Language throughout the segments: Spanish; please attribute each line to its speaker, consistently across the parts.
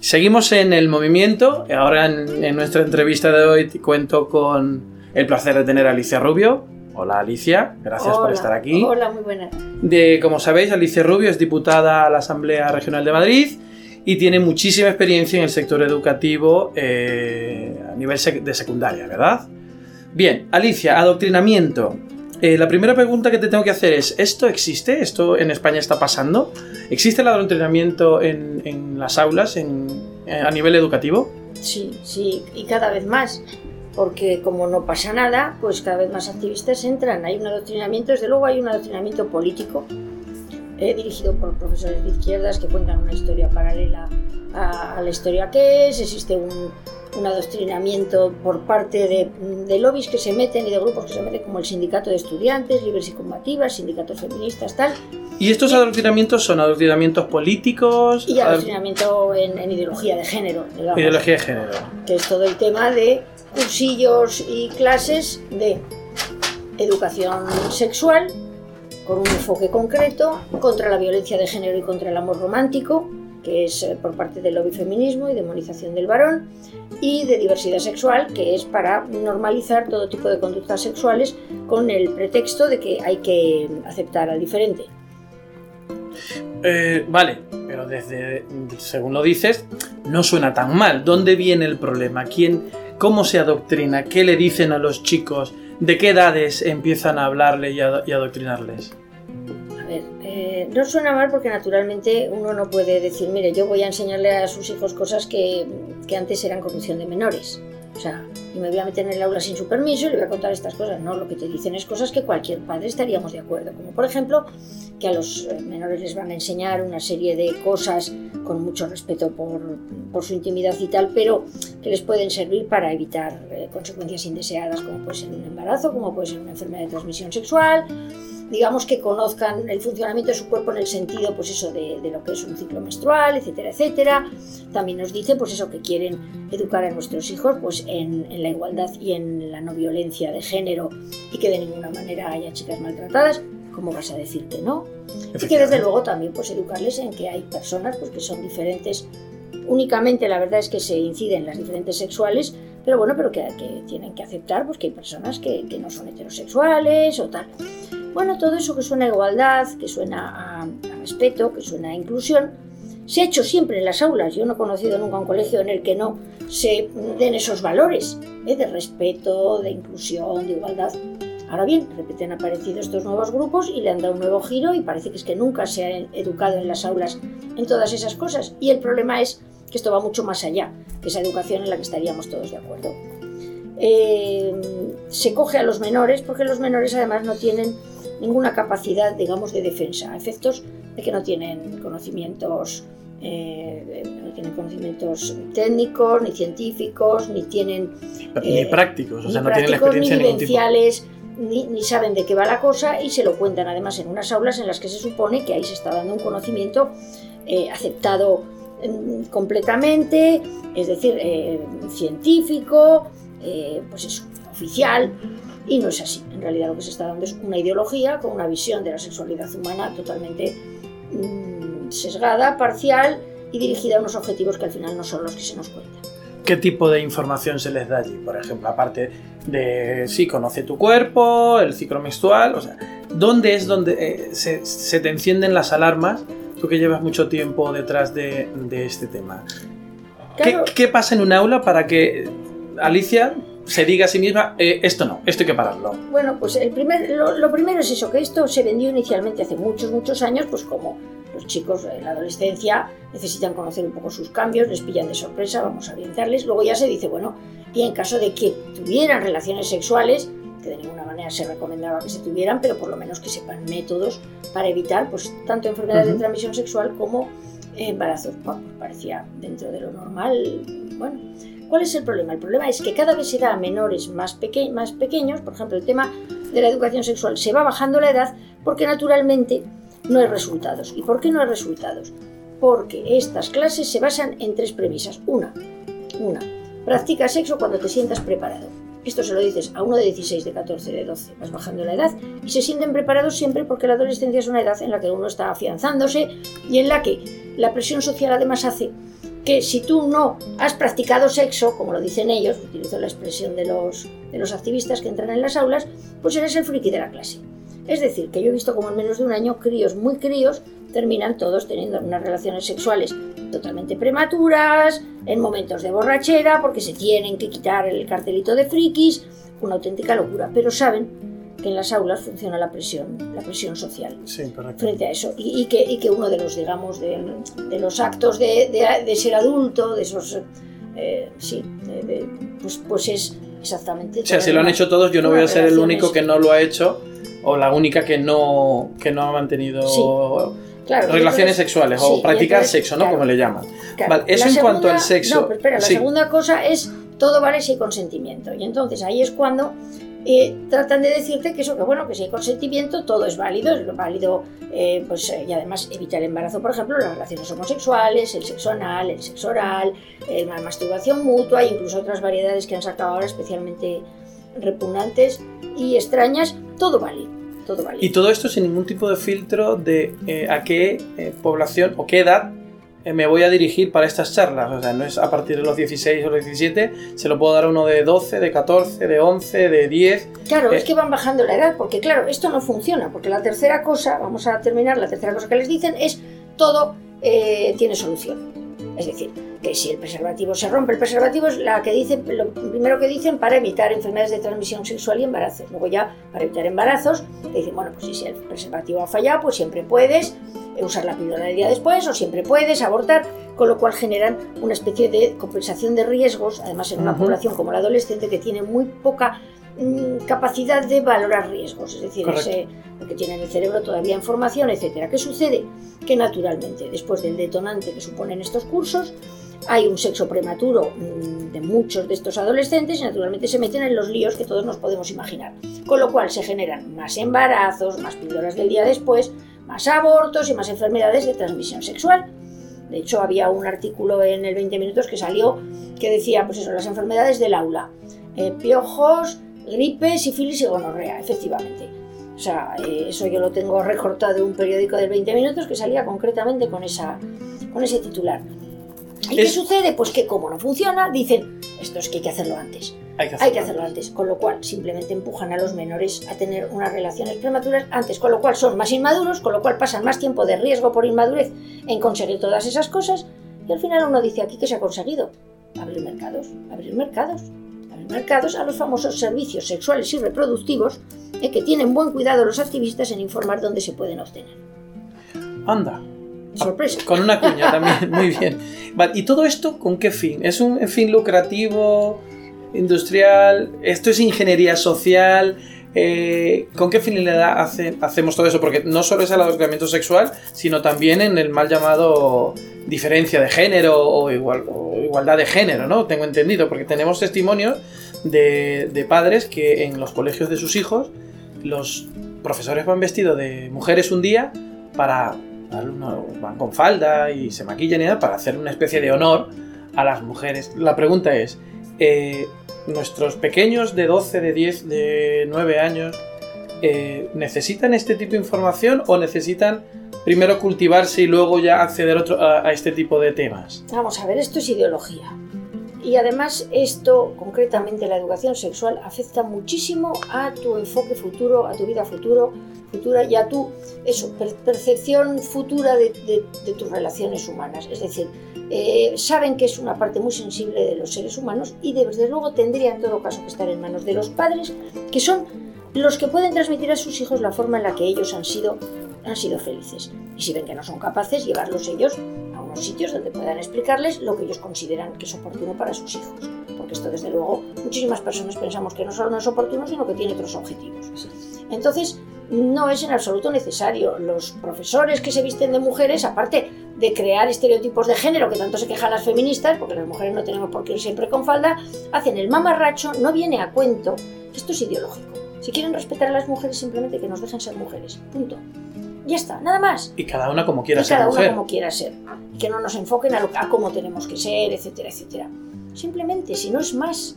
Speaker 1: Seguimos en el movimiento. Ahora en, en nuestra entrevista de hoy te cuento con el placer de tener a Alicia Rubio. Hola Alicia, gracias por estar aquí.
Speaker 2: Hola, muy buena.
Speaker 1: De, como sabéis, Alicia Rubio es diputada a la Asamblea Regional de Madrid y tiene muchísima experiencia en el sector educativo eh, a nivel de secundaria, ¿verdad? Bien, Alicia, adoctrinamiento. Eh, la primera pregunta que te tengo que hacer es, ¿esto existe? ¿Esto en España está pasando? ¿Existe el adoctrinamiento en, en las aulas en- eh, a nivel educativo?
Speaker 2: Sí, sí, y cada vez más. Porque como no pasa nada, pues cada vez más activistas entran. Hay un adoctrinamiento, desde luego hay un adoctrinamiento político eh, dirigido por profesores de izquierdas que cuentan una historia paralela a, a la historia que es. Existe un, un adoctrinamiento por parte de, de lobbies que se meten y de grupos que se meten como el sindicato de estudiantes, libres y combativas, sindicatos feministas, tal.
Speaker 1: ¿Y estos adoctrinamientos son adoctrinamientos políticos?
Speaker 2: Y adoctrinamiento en, en ideología de género, digamos.
Speaker 1: Ideología de género.
Speaker 2: que es todo el tema de cursillos y clases de educación sexual con un enfoque concreto contra la violencia de género y contra el amor romántico, que es eh, por parte del lobby feminismo y demonización del varón, y de diversidad sexual, que es para normalizar todo tipo de conductas sexuales con el pretexto de que hay que aceptar al diferente.
Speaker 1: Eh, vale, pero desde, según lo dices, no suena tan mal. ¿Dónde viene el problema? ¿Quién, ¿Cómo se adoctrina? ¿Qué le dicen a los chicos? ¿De qué edades empiezan a hablarle y a, y adoctrinarles?
Speaker 2: No suena mal porque naturalmente uno no puede decir, mire, yo voy a enseñarle a sus hijos cosas que, que antes eran corrupción de menores. O sea, y me voy a meter en el aula sin su permiso y le voy a contar estas cosas. No, lo que te dicen es cosas que cualquier padre estaríamos de acuerdo. Como por ejemplo, que a los eh, menores les van a enseñar una serie de cosas con mucho respeto por, por su intimidad y tal, pero que les pueden servir para evitar eh, consecuencias indeseadas, como puede ser un embarazo, como puede ser una enfermedad de transmisión sexual, digamos que conozcan el funcionamiento de su cuerpo en el sentido, pues eso, de, de, lo que es un ciclo menstrual, etcétera, etcétera. También nos dice, pues eso, que quieren educar a nuestros hijos, pues en, en la igualdad y en la no violencia de género y que de ninguna manera haya chicas maltratadas. ¿Cómo vas a decir que no? Y que desde luego también, pues educarles en que hay personas, pues que son diferentes. Únicamente, la verdad es que se incide en las diferentes sexuales, pero bueno, pero que, que tienen que aceptar, pues que hay personas que, que no son heterosexuales o tal. Bueno, todo eso que suena a igualdad, que suena a, respeto, que suena a inclusión, se ha hecho siempre en las aulas. Yo no he conocido nunca un colegio en el que no se den esos valores ¿eh? de respeto, de inclusión, de igualdad. Ahora bien, de repente han aparecido estos nuevos grupos y le han dado un nuevo giro y parece que es que nunca se ha educado en las aulas en todas esas cosas. Y el problema es que esto va mucho más allá que esa educación en la que estaríamos todos de acuerdo. Eh, se coge a los menores porque los menores además no tienen ninguna capacidad, digamos, de defensa, a efectos de que no tienen conocimientos, eh, no tienen conocimientos técnicos, ni científicos, ni tienen...
Speaker 1: Ni eh, prácticos, o sea,
Speaker 2: ni
Speaker 1: no tienen la experiencia
Speaker 2: ni vivenciales, ni, ni, saben de qué va la cosa y se lo cuentan además en unas aulas en las que se supone que ahí se está dando un conocimiento eh, aceptado mm, completamente, es decir, científico, pues eso, oficial, y no es así. En realidad lo que se está dando es una ideología con una visión de la sexualidad humana totalmente mmm, sesgada, parcial y dirigida a unos objetivos que al final no son los que se nos cuentan.
Speaker 1: ¿Qué tipo de información se les da allí? Por ejemplo, aparte de, sí, conoce tu cuerpo, el ciclo menstrual, o sea, ¿dónde es donde eh, se, se, te encienden las alarmas? Tú que llevas mucho tiempo detrás de, de este tema. Claro. ¿Qué, ¿Qué, pasa en un aula para que Alicia se diga a sí misma, eh, esto no, esto hay que pararlo?
Speaker 2: Bueno, pues el primer, lo, lo, primero es eso, que esto se vendió inicialmente hace muchos, muchos años, pues como los chicos en la adolescencia necesitan conocer un poco sus cambios, les pillan de sorpresa, vamos a orientarles, luego ya se dice, bueno, y en caso de que tuvieran relaciones sexuales, que de ninguna manera se recomendaba que se tuvieran, pero por lo menos que sepan métodos para evitar pues tanto enfermedades uh -huh. de transmisión sexual como embarazos. Bueno, pues parecía dentro de lo normal, bueno, ¿Cuál es el problema? El problema es que cada vez se da a menores más, más, pequeños, por ejemplo, el tema de la educación sexual se va bajando la edad porque naturalmente no hay resultados. ¿Y por qué no hay resultados? Porque estas clases se basan en tres premisas. Una, una, practica sexo cuando te sientas preparado. Esto se lo dices a uno de 16, de 14, de 12, vas bajando la edad y se sienten preparados siempre porque la adolescencia es una edad en la que uno está afianzándose y en la que la presión social además hace que si tú no has practicado sexo, como lo dicen ellos, utilizo la expresión de los, de los activistas que entran en las aulas, pues eres el friki de la clase. Es decir, que yo he visto como en menos de un año críos muy críos terminan todos teniendo unas relaciones sexuales totalmente prematuras, en momentos de borrachera, porque se tienen que quitar el cartelito de frikis, una auténtica locura, pero saben que en las aulas funciona la presión, la presión social frente a eso. Y, que, que, uno de los, digamos, de, los actos de, ser adulto, de esos, eh, sí, pues, pues es exactamente...
Speaker 1: O sea, si lo han hecho todos, yo no voy a ser el único que no lo ha hecho o la única que no, que no ha mantenido... relaciones sexuales o practicar sexo, ¿no? Como le llaman. Vale, eso en cuanto al sexo.
Speaker 2: No, pero espera, la segunda cosa es todo vale si hay consentimiento. Y entonces ahí es cuando eh, tratan de decirte que eso, que bueno, que si hay consentimiento todo es válido, es válido, eh, pues, eh, y además evita el embarazo, por ejemplo, las relaciones homosexuales, el sexo anal, el sexo oral, la masturbación mutua, incluso otras variedades que han sacado ahora especialmente repugnantes y extrañas, todo vale. Todo.
Speaker 1: Y todo esto sin ningún tipo de filtro de a qué población o qué edad eh, me voy a dirigir para estas charlas. O sea, no es a partir de los 16 o los 17, se lo puedo dar a uno de 12, de 14, de 11, de 10.
Speaker 2: Claro, es eh, que van bajando la edad, porque claro, esto no funciona, porque la tercera cosa, vamos a terminar, la tercera cosa que les dicen es todo eh, tiene solución. Es decir, que si el preservativo se rompe, el preservativo es la que dicen, lo primero que dicen para evitar enfermedades de transmisión sexual y embarazos. Luego ya, para evitar embarazos, dicen, bueno, pues si el preservativo ha fallado, pues siempre puedes usar la píldora el día después o siempre puedes abortar, con lo cual generan una especie de compensación de riesgos, además en una población como la adolescente que tiene muy poca capacidad de valorar riesgos, es decir, ese, porque tiene en el cerebro todavía información, etcétera. ¿Qué sucede? Que naturalmente, después del detonante que suponen estos cursos, hay un sexo prematuro mm, de muchos de estos adolescentes y naturalmente se meten en los líos que todos nos podemos imaginar. Con lo cual se generan más embarazos, más píldoras del día después, más abortos y más enfermedades de transmisión sexual. De hecho, había un artículo en el 20 minutos que salió que decía, pues eso, las enfermedades del aula. Eh, piojos, gripe, sífilis y gonorrea, efectivamente. O sea, eh, eso yo lo tengo recortado de un periódico del 20 minutos que salía concretamente con, esa, con ese titular. ¿Y qué sucede? Pues que como no funciona, dicen, esto es que hay que hacerlo antes. Hay que, hacerlo, antes. Con lo cual, simplemente empujan a los menores a tener unas relaciones prematuras antes, con lo cual son más inmaduros, con lo cual pasan más tiempo de riesgo por inmadurez en conseguir todas esas cosas. Y al final uno dice aquí que se ha conseguido abrir mercados, abrir mercados, abrir mercados a los famosos servicios sexuales y reproductivos eh, que tienen buen cuidado los activistas en informar dónde se pueden obtener.
Speaker 1: Anda,
Speaker 2: Sorpresa.
Speaker 1: Con una cuña también, muy bien. ¿Y todo esto con qué fin? ¿Es un fin lucrativo? industrial, esto es ingeniería social. Eh, ¿Con qué finalidad hacemos todo eso? Porque no solo es el adoctrinamiento sexual, sino también en el mal llamado diferencia de género o, igual, igualdad de género, ¿no? Tengo entendido, porque tenemos testimonios de, padres que en los colegios de sus hijos los profesores van vestidos de mujeres un día para van con falda y se maquillan y nada para hacer una especie de honor a las mujeres. La pregunta es, eh, nuestros pequeños de 12, de 10, de 9 años, eh, ¿necesitan este tipo de información o necesitan primero cultivarse y luego ya acceder a, a, este tipo de temas?
Speaker 2: Vamos a ver, esto es ideología. Y además esto, concretamente la educación sexual, afecta muchísimo a tu enfoque futuro, a tu vida futuro, futura y a tu percepción futura de, de tus relaciones humanas. Es decir, eh, saben que es una parte muy sensible de los seres humanos y desde luego tendría en todo caso que estar en manos de los padres, que son los que pueden transmitir a sus hijos la forma en la que ellos han sido, han sido felices. Y si ven que no son capaces, llevarlos ellos sitios donde puedan explicarles lo que ellos consideran que es oportuno para sus hijos. Porque esto, desde luego, muchísimas personas pensamos que no solo no es oportuno, sino que tiene otros objetivos. Entonces, no es en absoluto necesario. Los profesores que se visten de mujeres, aparte de crear estereotipos de género que tanto se quejan las feministas, porque las mujeres no tenemos por qué ir siempre con falda, hacen el mamarracho, no viene a cuento. Esto es ideológico. Si quieren respetar a las mujeres, simplemente que nos dejen ser mujeres. Punto. Ya está, nada más.
Speaker 1: Y cada una como quiera
Speaker 2: y
Speaker 1: ser.
Speaker 2: Cada
Speaker 1: una
Speaker 2: como quiera ser. Y que no nos enfoquen a, lo, a cómo tenemos que ser, etcétera, etcétera. Simplemente, si no es más.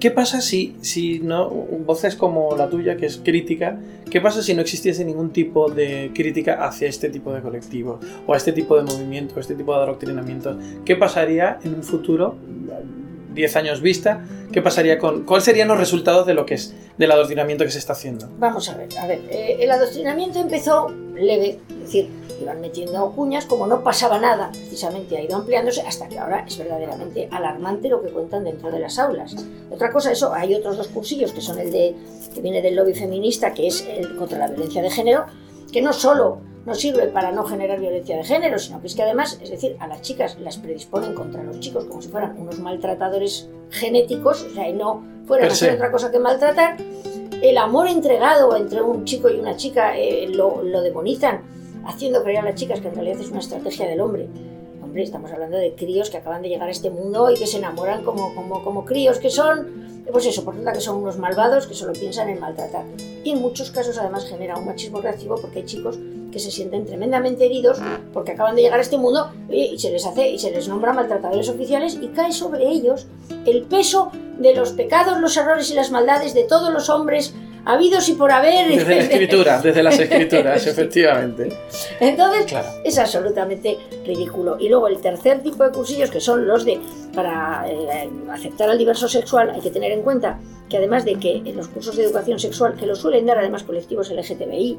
Speaker 1: ¿Qué pasa si, si no, voces como la tuya, que es crítica, qué pasa si no existiese ningún tipo de crítica hacia este tipo de colectivos, o a este tipo de movimiento, a este tipo de adoctrinamientos? ¿Qué pasaría en un futuro, 10 años vista, qué pasaría con, cuáles serían los resultados de lo que es, del adoctrinamiento que se está haciendo?
Speaker 2: Vamos a ver, a ver, eh, el adoctrinamiento empezó leve, es decir, iban metiendo cuñas, como no pasaba nada, precisamente ha ido ampliándose hasta que ahora es verdaderamente alarmante lo que cuentan dentro de las aulas. Otra cosa, eso, hay otros dos cursillos que son el de que viene del lobby feminista, que es el contra la violencia de género, que no solo no sirve para no generar violencia de género, sino que es que además, es decir, a las chicas las predisponen contra los chicos como si fueran unos maltratadores genéticos, o sea, y no fueran a hacer otra cosa que maltratar. El amor entregado entre un chico y una chica eh, lo, lo demonizan haciendo creer a las chicas que en realidad es una estrategia del hombre. Hombre, estamos hablando de críos que acaban de llegar a este mundo y que se enamoran como, como, como críos que son, pues eso, por tanto que son unos malvados que solo piensan en maltratar. Y en muchos casos además genera un machismo reactivo porque hay chicos que se sienten tremendamente heridos porque acaban de llegar a este mundo y se les hace y se les nombra maltratadores oficiales y cae sobre ellos el peso de los pecados, los errores y las maldades de todos los hombres habidos y por haber.
Speaker 1: Desde la escritura, desde las escrituras, efectivamente.
Speaker 2: Entonces, es absolutamente ridículo. Y luego el tercer tipo de cursillos, que son los de para eh, aceptar al diverso sexual, hay que tener en cuenta que además de que en los cursos de educación sexual, que lo suelen dar además colectivos LGTBI,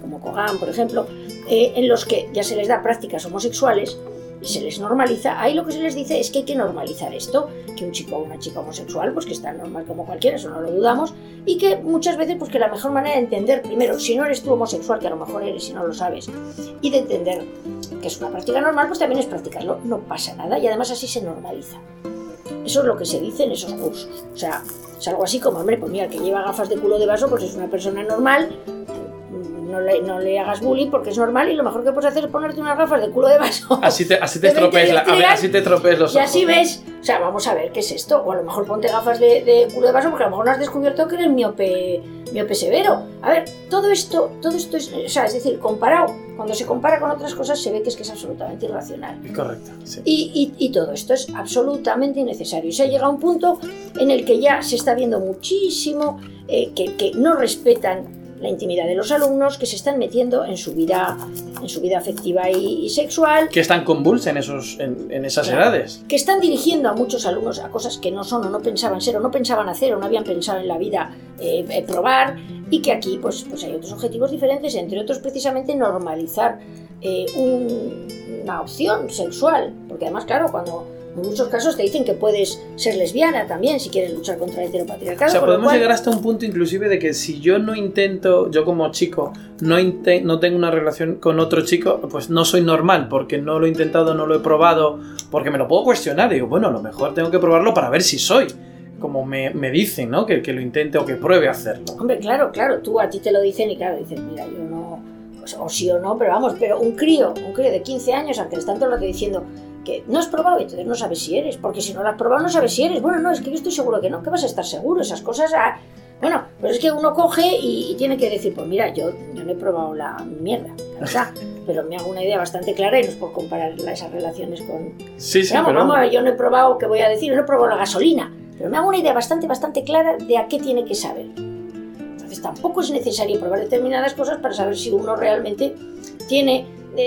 Speaker 2: como COGAN, por ejemplo, eh, en los que ya se les da prácticas homosexuales, y se les normaliza, ahí lo que se les dice es que hay que normalizar esto, que un chico o una chica homosexual, pues que está normal como cualquiera, eso no lo dudamos, y que muchas veces, pues que la mejor manera de entender, primero, si no eres tú homosexual, que a lo mejor eres y no lo sabes, y de entender que es una práctica normal, pues también es practicarlo, no pasa nada, y además así se normaliza. Eso es lo que se dice en esos cursos. O sea, es algo así como, hombre, pues mira, el que lleva gafas de culo de vaso, pues es una persona normal, no le, no le, hagas bullying porque es normal y lo mejor que puedes hacer es ponerte unas gafas de culo de vaso.
Speaker 1: Así te, así te estropees, la, así te los ojos.
Speaker 2: Y así ves, o sea, vamos a ver qué es esto. O a lo mejor ponte gafas de, de, culo de vaso porque a lo mejor no has descubierto que eres miope, miope severo. A ver, todo esto, todo esto es, o sea, es decir, comparado, cuando se compara con otras cosas se ve que es que es absolutamente irracional.
Speaker 1: Correcto, sí.
Speaker 2: Y, y, y todo esto es absolutamente innecesario. Y se ha llegado a un punto en el que ya se está viendo muchísimo eh, que, que no respetan la intimidad de los alumnos, que se están metiendo en su vida, en su vida afectiva y, sexual.
Speaker 1: Que están convulsos en, esos, en, esas edades.
Speaker 2: Que están dirigiendo a muchos alumnos a cosas que no son o no pensaban ser o no pensaban hacer o no habían pensado en la vida eh, eh, probar y que aquí pues, pues hay otros objetivos diferentes, entre otros precisamente normalizar eh, una opción sexual, porque además claro, cuando en muchos casos te dicen que puedes ser lesbiana también si quieres luchar contra el heteropatriarcado.
Speaker 1: O sea, podemos llegar hasta un punto inclusive de que si yo no intento, yo como chico, no, no tengo una relación con otro chico, pues no soy normal, porque no lo he intentado, no lo he probado, porque me lo puedo cuestionar. Y digo, bueno, a lo mejor tengo que probarlo para ver si soy. Como me, me dicen, ¿no? Que, que lo intente o que pruebe hacerlo.
Speaker 2: Hombre, claro, claro, tú a ti te lo dicen y claro, dices, mira, yo no, pues, o sí o no, pero vamos, pero un crío, un crío de 15 años, al que le están todo lo que diciendo, que no has probado y entonces no sabes si eres, porque si no lo has probado no sabes si eres. Bueno, no, es que yo estoy seguro que no, que vas a estar seguro, esas cosas... Ah, bueno, pues es que uno coge y, tiene que decir, pues mira, yo, yo no he probado la mierda, ¿verdad? pero me hago una idea bastante clara y no es por comparar esas relaciones con...
Speaker 1: Sí, sí,
Speaker 2: vamos, vamos, yo no he probado, ¿qué voy a decir? No he probado la gasolina, pero me hago una idea bastante, bastante clara de a qué tiene que saber. Entonces tampoco es necesario probar determinadas cosas para saber si uno realmente tiene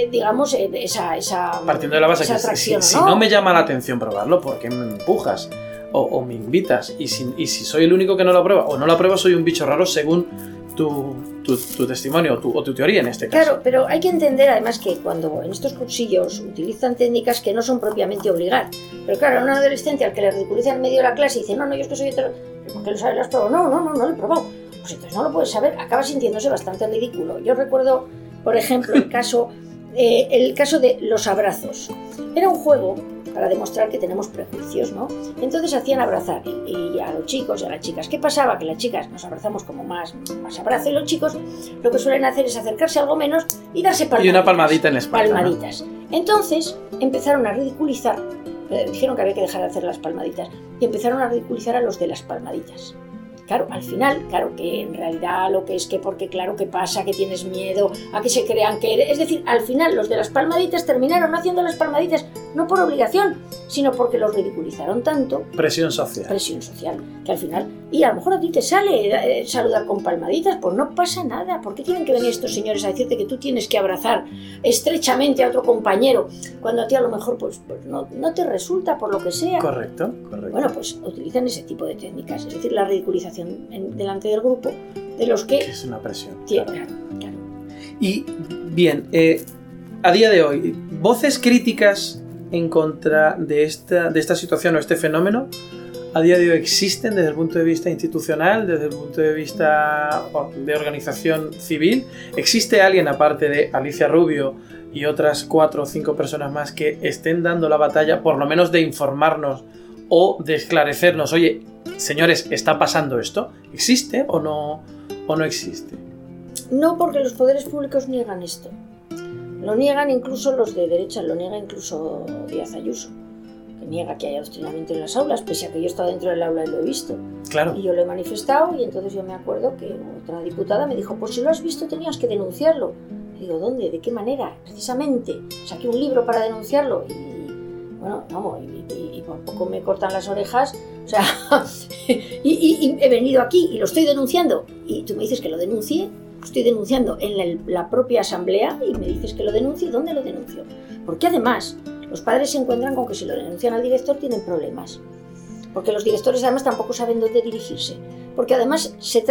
Speaker 2: digamos, eh, esa, esa,
Speaker 1: Partiendo de la base que si, ¿no? me llama la atención probarlo, ¿por qué me empujas? O, me invitas. Y si, y si, soy el único que no lo prueba o no lo prueba, soy un bicho raro según tu, tu, testimonio o tu, teoría en este caso.
Speaker 2: Claro, pero hay que entender además que cuando en estos cursillos utilizan técnicas que no son propiamente obligar. Pero claro, un adolescente al que le ridiculiza en medio de la clase y dice, no, no, yo es que soy otro. ¿Por qué lo sabes? ¿Lo has probado? No, no, no, no lo he probado. Pues entonces no lo puedes saber, acaba sintiéndose bastante ridículo. Yo recuerdo, por ejemplo, el caso eh, el caso de los abrazos. Era un juego para demostrar que tenemos prejuicios, ¿no? Entonces hacían abrazar y, a los chicos y a las chicas. ¿Qué pasaba? Que las chicas nos abrazamos como más, más abrazo y los chicos lo que suelen hacer es acercarse algo menos y darse palmaditas.
Speaker 1: Y una palmadita en la espalda.
Speaker 2: Palmaditas. Entonces empezaron a ridiculizar, eh, dijeron que había que dejar de hacer las palmaditas, y empezaron a ridiculizar a los de las palmaditas. Claro, al final, claro que en realidad lo que es que porque claro que pasa, que tienes miedo a que se crean que eres... Es decir, al final los de las palmaditas terminaron haciendo las palmaditas no por obligación, sino porque los ridiculizaron tanto.
Speaker 1: Presión social.
Speaker 2: Presión social, que al final, y a lo mejor a ti te sale eh, saludar con palmaditas, pues no pasa nada. ¿Por qué tienen que venir estos señores a decirte que tú tienes que abrazar estrechamente a otro compañero cuando a ti a lo mejor pues, pues no, no, te resulta por lo que sea?
Speaker 1: Correcto, correcto.
Speaker 2: Bueno, pues utilizan ese tipo de técnicas, es decir, la ridiculización delante del grupo de los que...
Speaker 1: es una presión. claro. claro. Y bien, eh, a día de hoy, voces críticas en contra de esta, de esta situación o este fenómeno a día de hoy existen desde el punto de vista institucional, desde el punto de vista de organización civil. ¿Existe alguien aparte de Alicia Rubio y otras cuatro o cinco personas más que estén dando la batalla, por lo menos de informarnos o de esclarecernos, oye, señores, ¿está pasando esto? ¿Existe o no, o no existe?
Speaker 2: No, porque los poderes públicos niegan esto. Lo niegan incluso los de derecha, lo niega incluso Díaz Ayuso, que niega que haya adoctrinamiento en las aulas, pese a que yo he estado dentro del aula y lo he visto.
Speaker 1: Claro.
Speaker 2: Y yo lo he manifestado y entonces yo me acuerdo que otra diputada me dijo, pues si lo has visto tenías que denunciarlo. Y digo, ¿dónde? ¿De qué manera? Precisamente. Saqué un libro para denunciarlo y, bueno, vamos, y, por poco me cortan las orejas. O sea, y, he venido aquí y lo estoy denunciando. Y tú me dices que lo denuncie estoy denunciando en la, propia asamblea y me dices que lo denuncie, ¿dónde lo denuncio? Porque además los padres se encuentran con que si lo denuncian al director tienen problemas. Porque los directores además tampoco saben dónde dirigirse. Porque además se,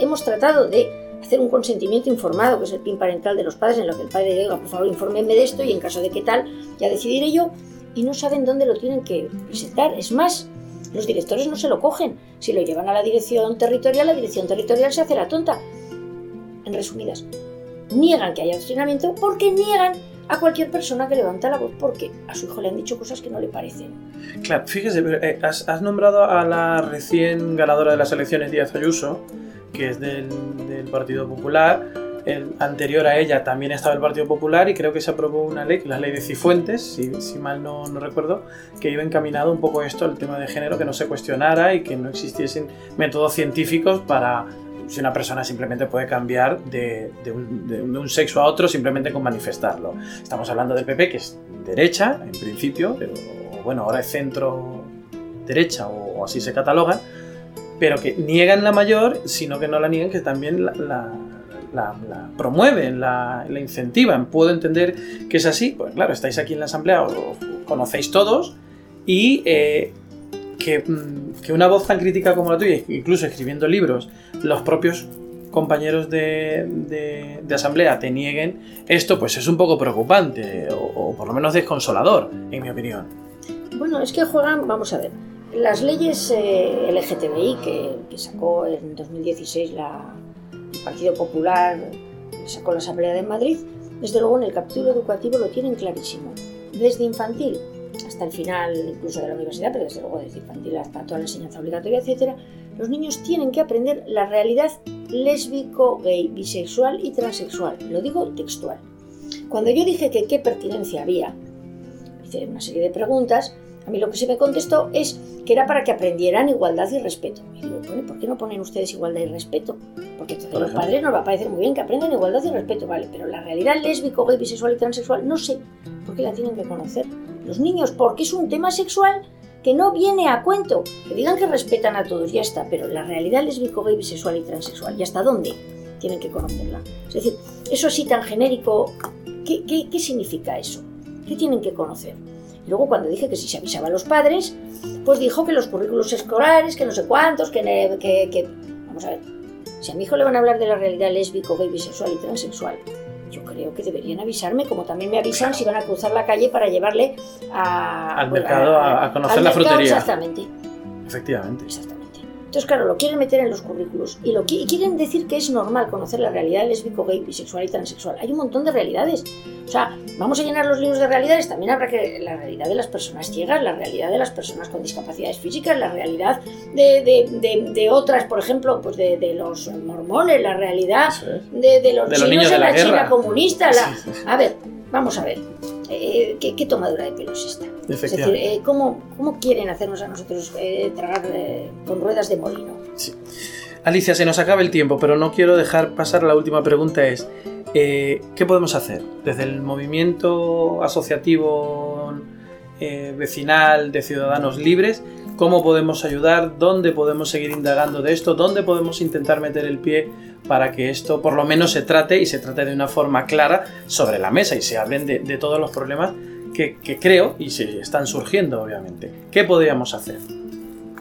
Speaker 2: hemos tratado de hacer un consentimiento informado, que es el PIN parental de los padres, en lo que el padre diga, por favor, infórmenme de esto y en caso de que tal, ya decidiré yo, y no saben dónde lo tienen que presentar. Es más, los directores no se lo cogen. Si lo llevan a la dirección territorial, la dirección territorial se hace la tonta en resumidas, niegan que haya adoctrinamiento porque niegan a cualquier persona que levanta la voz porque a su hijo le han dicho cosas que no le parecen.
Speaker 1: Claro, fíjese, eh, has, nombrado a la recién ganadora de las elecciones, Díaz Ayuso, que es del, Partido Popular. El anterior a ella también estaba el Partido Popular y creo que se aprobó una ley, la ley de Cifuentes, si, si mal no, no, recuerdo, que iba encaminado un poco esto, el tema de género, que no se cuestionara y que no existiesen métodos científicos para si una persona simplemente puede cambiar de, un, sexo a otro simplemente con manifestarlo. Estamos hablando del PP, que es derecha, en principio, pero bueno, ahora es centro derecha o, así se cataloga, pero que niegan la mayor, sino que no la niegan, que también la, promueven, la, incentivan. Puedo entender que es así, pues claro, estáis aquí en la asamblea, os, conocéis todos y... Eh, Mm, que, una voz tan crítica como la tuya, incluso escribiendo libros, los propios compañeros de, asamblea te nieguen esto, pues es un poco preocupante, o, por lo menos desconsolador, en mi opinión.
Speaker 2: Bueno, es que juegan, vamos a ver, las leyes eh, LGTBI que, sacó en 2016 la, el Partido Popular, sacó la Asamblea de Madrid, desde luego en el capítulo educativo lo tienen clarísimo. Desde infantil hasta el final incluso de la universidad, pero desde luego desde infantil hasta toda la enseñanza obligatoria, etcétera, los niños tienen que aprender la realidad lésbico, gay, bisexual y transexual. Lo digo textual. Cuando yo dije que qué pertinencia había, hice una serie de preguntas, a mí lo que se me contestó es que era para que aprendieran igualdad y respeto. Y digo, bueno, ¿por qué no ponen ustedes igualdad y respeto? Porque entonces a los padres nos va a parecer muy bien que aprendan igualdad y respeto, vale, pero la realidad lésbico, gay, bisexual y transexual no sé por qué la tienen que conocer los niños, porque es un tema sexual que no viene a cuento. Que digan que respetan a todos, ya está, pero la realidad lésbico, gay, bisexual y transexual, ¿y hasta dónde tienen que conocerla? Es decir, eso así tan genérico, ¿qué, qué, significa eso? ¿Qué tienen que conocer? Y luego cuando dije que si se avisaba a los padres, pues dijo que los currículos escolares, que no sé cuántos, que, que, que... Vamos a ver, si a mi hijo le van a hablar de la realidad lésbico, gay, bisexual y transexual, yo creo que deberían avisarme, como también me avisan si van a cruzar la calle para llevarle
Speaker 1: al mercado a, conocer la frutería.
Speaker 2: Exactamente.
Speaker 1: Efectivamente.
Speaker 2: Exactamente. Entonces, claro, lo quieren meter en los currículos y, lo, quieren decir que es normal conocer la realidad lésbico, gay, bisexual y transexual. Hay un montón de realidades. O sea, vamos a llenar los libros de realidades, también habrá que la realidad de las personas ciegas, la realidad de las personas con discapacidades físicas, la realidad de, otras, por ejemplo, pues de, los mormones, la realidad de, los chinos en la, China comunista. A ver, vamos a ver. Eh, ¿qué, tomadura de pelo es esta? Es decir, eh, ¿cómo, quieren hacernos a nosotros eh, tragar con ruedas de molino?
Speaker 1: Alicia, se nos acaba el tiempo, pero no quiero dejar pasar la última pregunta. Es, ¿qué podemos hacer desde el movimiento asociativo eh, vecinal de ciudadanos libres, cómo podemos ayudar, dónde podemos seguir indagando de esto, dónde podemos intentar meter el pie para que esto por lo menos se trate y se trate de una forma clara sobre la mesa y se hablen de, todos los problemas que, creo y se están surgiendo, obviamente. ¿Qué podríamos hacer?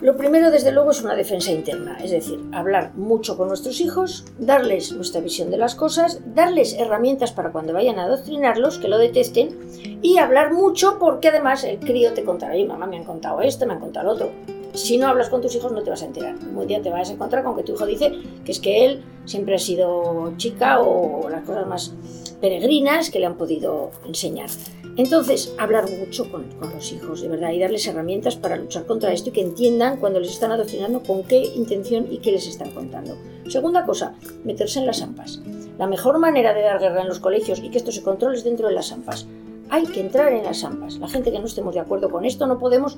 Speaker 2: Lo primero, desde luego, es una defensa interna, es decir, hablar mucho con nuestros hijos, darles nuestra visión de las cosas, darles herramientas para cuando vayan a adoctrinarlos, que lo detesten, y hablar mucho porque además el crío te contará, mamá, me han contado esto, me han contado lo otro. Si no hablas con tus hijos no te vas a enterar. Un día te vas a encontrar con que tu hijo dice que es que él siempre ha sido chica o las cosas más peregrinas que le han podido enseñar. Entonces, hablar mucho con, los hijos, de verdad, y darles herramientas para luchar contra esto y que entiendan cuando les están adoctrinando con qué intención y qué les están contando. Segunda cosa, meterse en las AMPAs. La mejor manera de dar guerra en los colegios y que esto se controle es dentro de las AMPAs. Hay que entrar en las AMPAs. La gente que no estemos de acuerdo con esto no podemos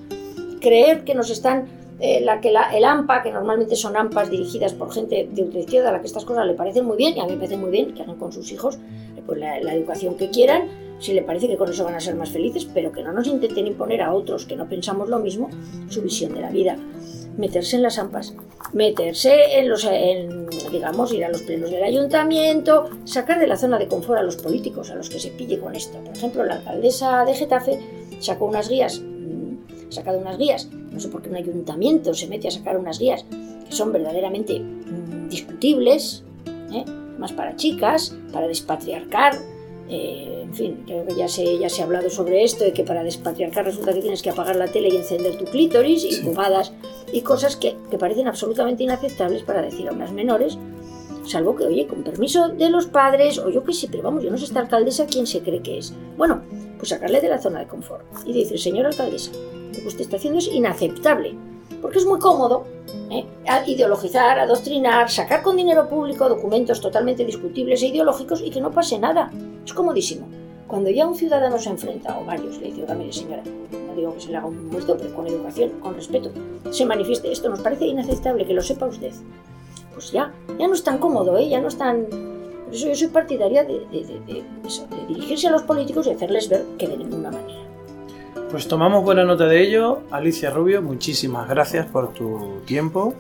Speaker 2: creer que nos están eh, la que el AMPA, que normalmente son AMPAs dirigidas por gente de ultraizquierda, a la que estas cosas le parecen muy bien, y a mí me parece muy bien que hagan con sus hijos eh, pues la educación que quieran, si le parece que con eso van a ser más felices, pero que no nos intenten imponer a otros que no pensamos lo mismo su visión de la vida. Meterse en las AMPAs, meterse en los, digamos, ir a los plenos del ayuntamiento, sacar de la zona de confort a los políticos, a los que se pille con esto. Por ejemplo, la alcaldesa de Getafe sacó unas guías, mm, sacado unas guías, no sé por qué un ayuntamiento se mete a sacar unas guías que son verdaderamente mm, discutibles, ¿eh? más para chicas, para despatriarcar, eh, en fin, creo que ya se, ya se ha hablado sobre esto, de que para despatriarcar resulta que tienes que apagar la tele y encender tu clítoris y bobadas y cosas que, que, parecen absolutamente inaceptables para decir a unas menores, salvo que, oye, con permiso de los padres, o yo qué sé, pero vamos, yo no sé esta alcaldesa quién se cree que es. Bueno, pues sacarle de la zona de confort y decir, señora alcaldesa, lo que usted está haciendo es inaceptable, porque es muy cómodo ¿eh? ideologizar, adoctrinar, sacar con dinero público documentos totalmente discutibles e ideológicos y que no pase nada. Es comodísimo. Cuando ya un ciudadano se enfrenta, o varios, le dice, mire señora, no digo que se le haga un muerto, pero con educación, con respeto, se manifieste, esto nos parece inaceptable, que lo sepa usted. Pues ya, ya no es tan cómodo, ¿eh? ya no es tan... Por eso yo soy partidaria de, de dirigirse a los políticos y hacerles ver que de ninguna manera.
Speaker 1: Pues tomamos buena nota de ello. Alicia Rubio, muchísimas gracias por tu tiempo,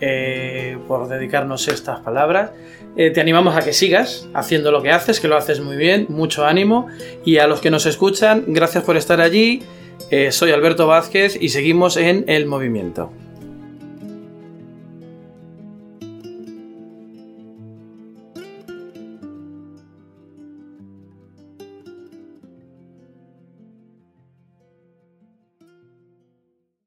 Speaker 1: eh, por dedicarnos estas palabras. Eh, te animamos a que sigas haciendo lo que haces, que lo haces muy bien, mucho ánimo. Y a los que nos escuchan, gracias por estar allí. Eh, soy Alberto Vázquez y seguimos en El Movimiento.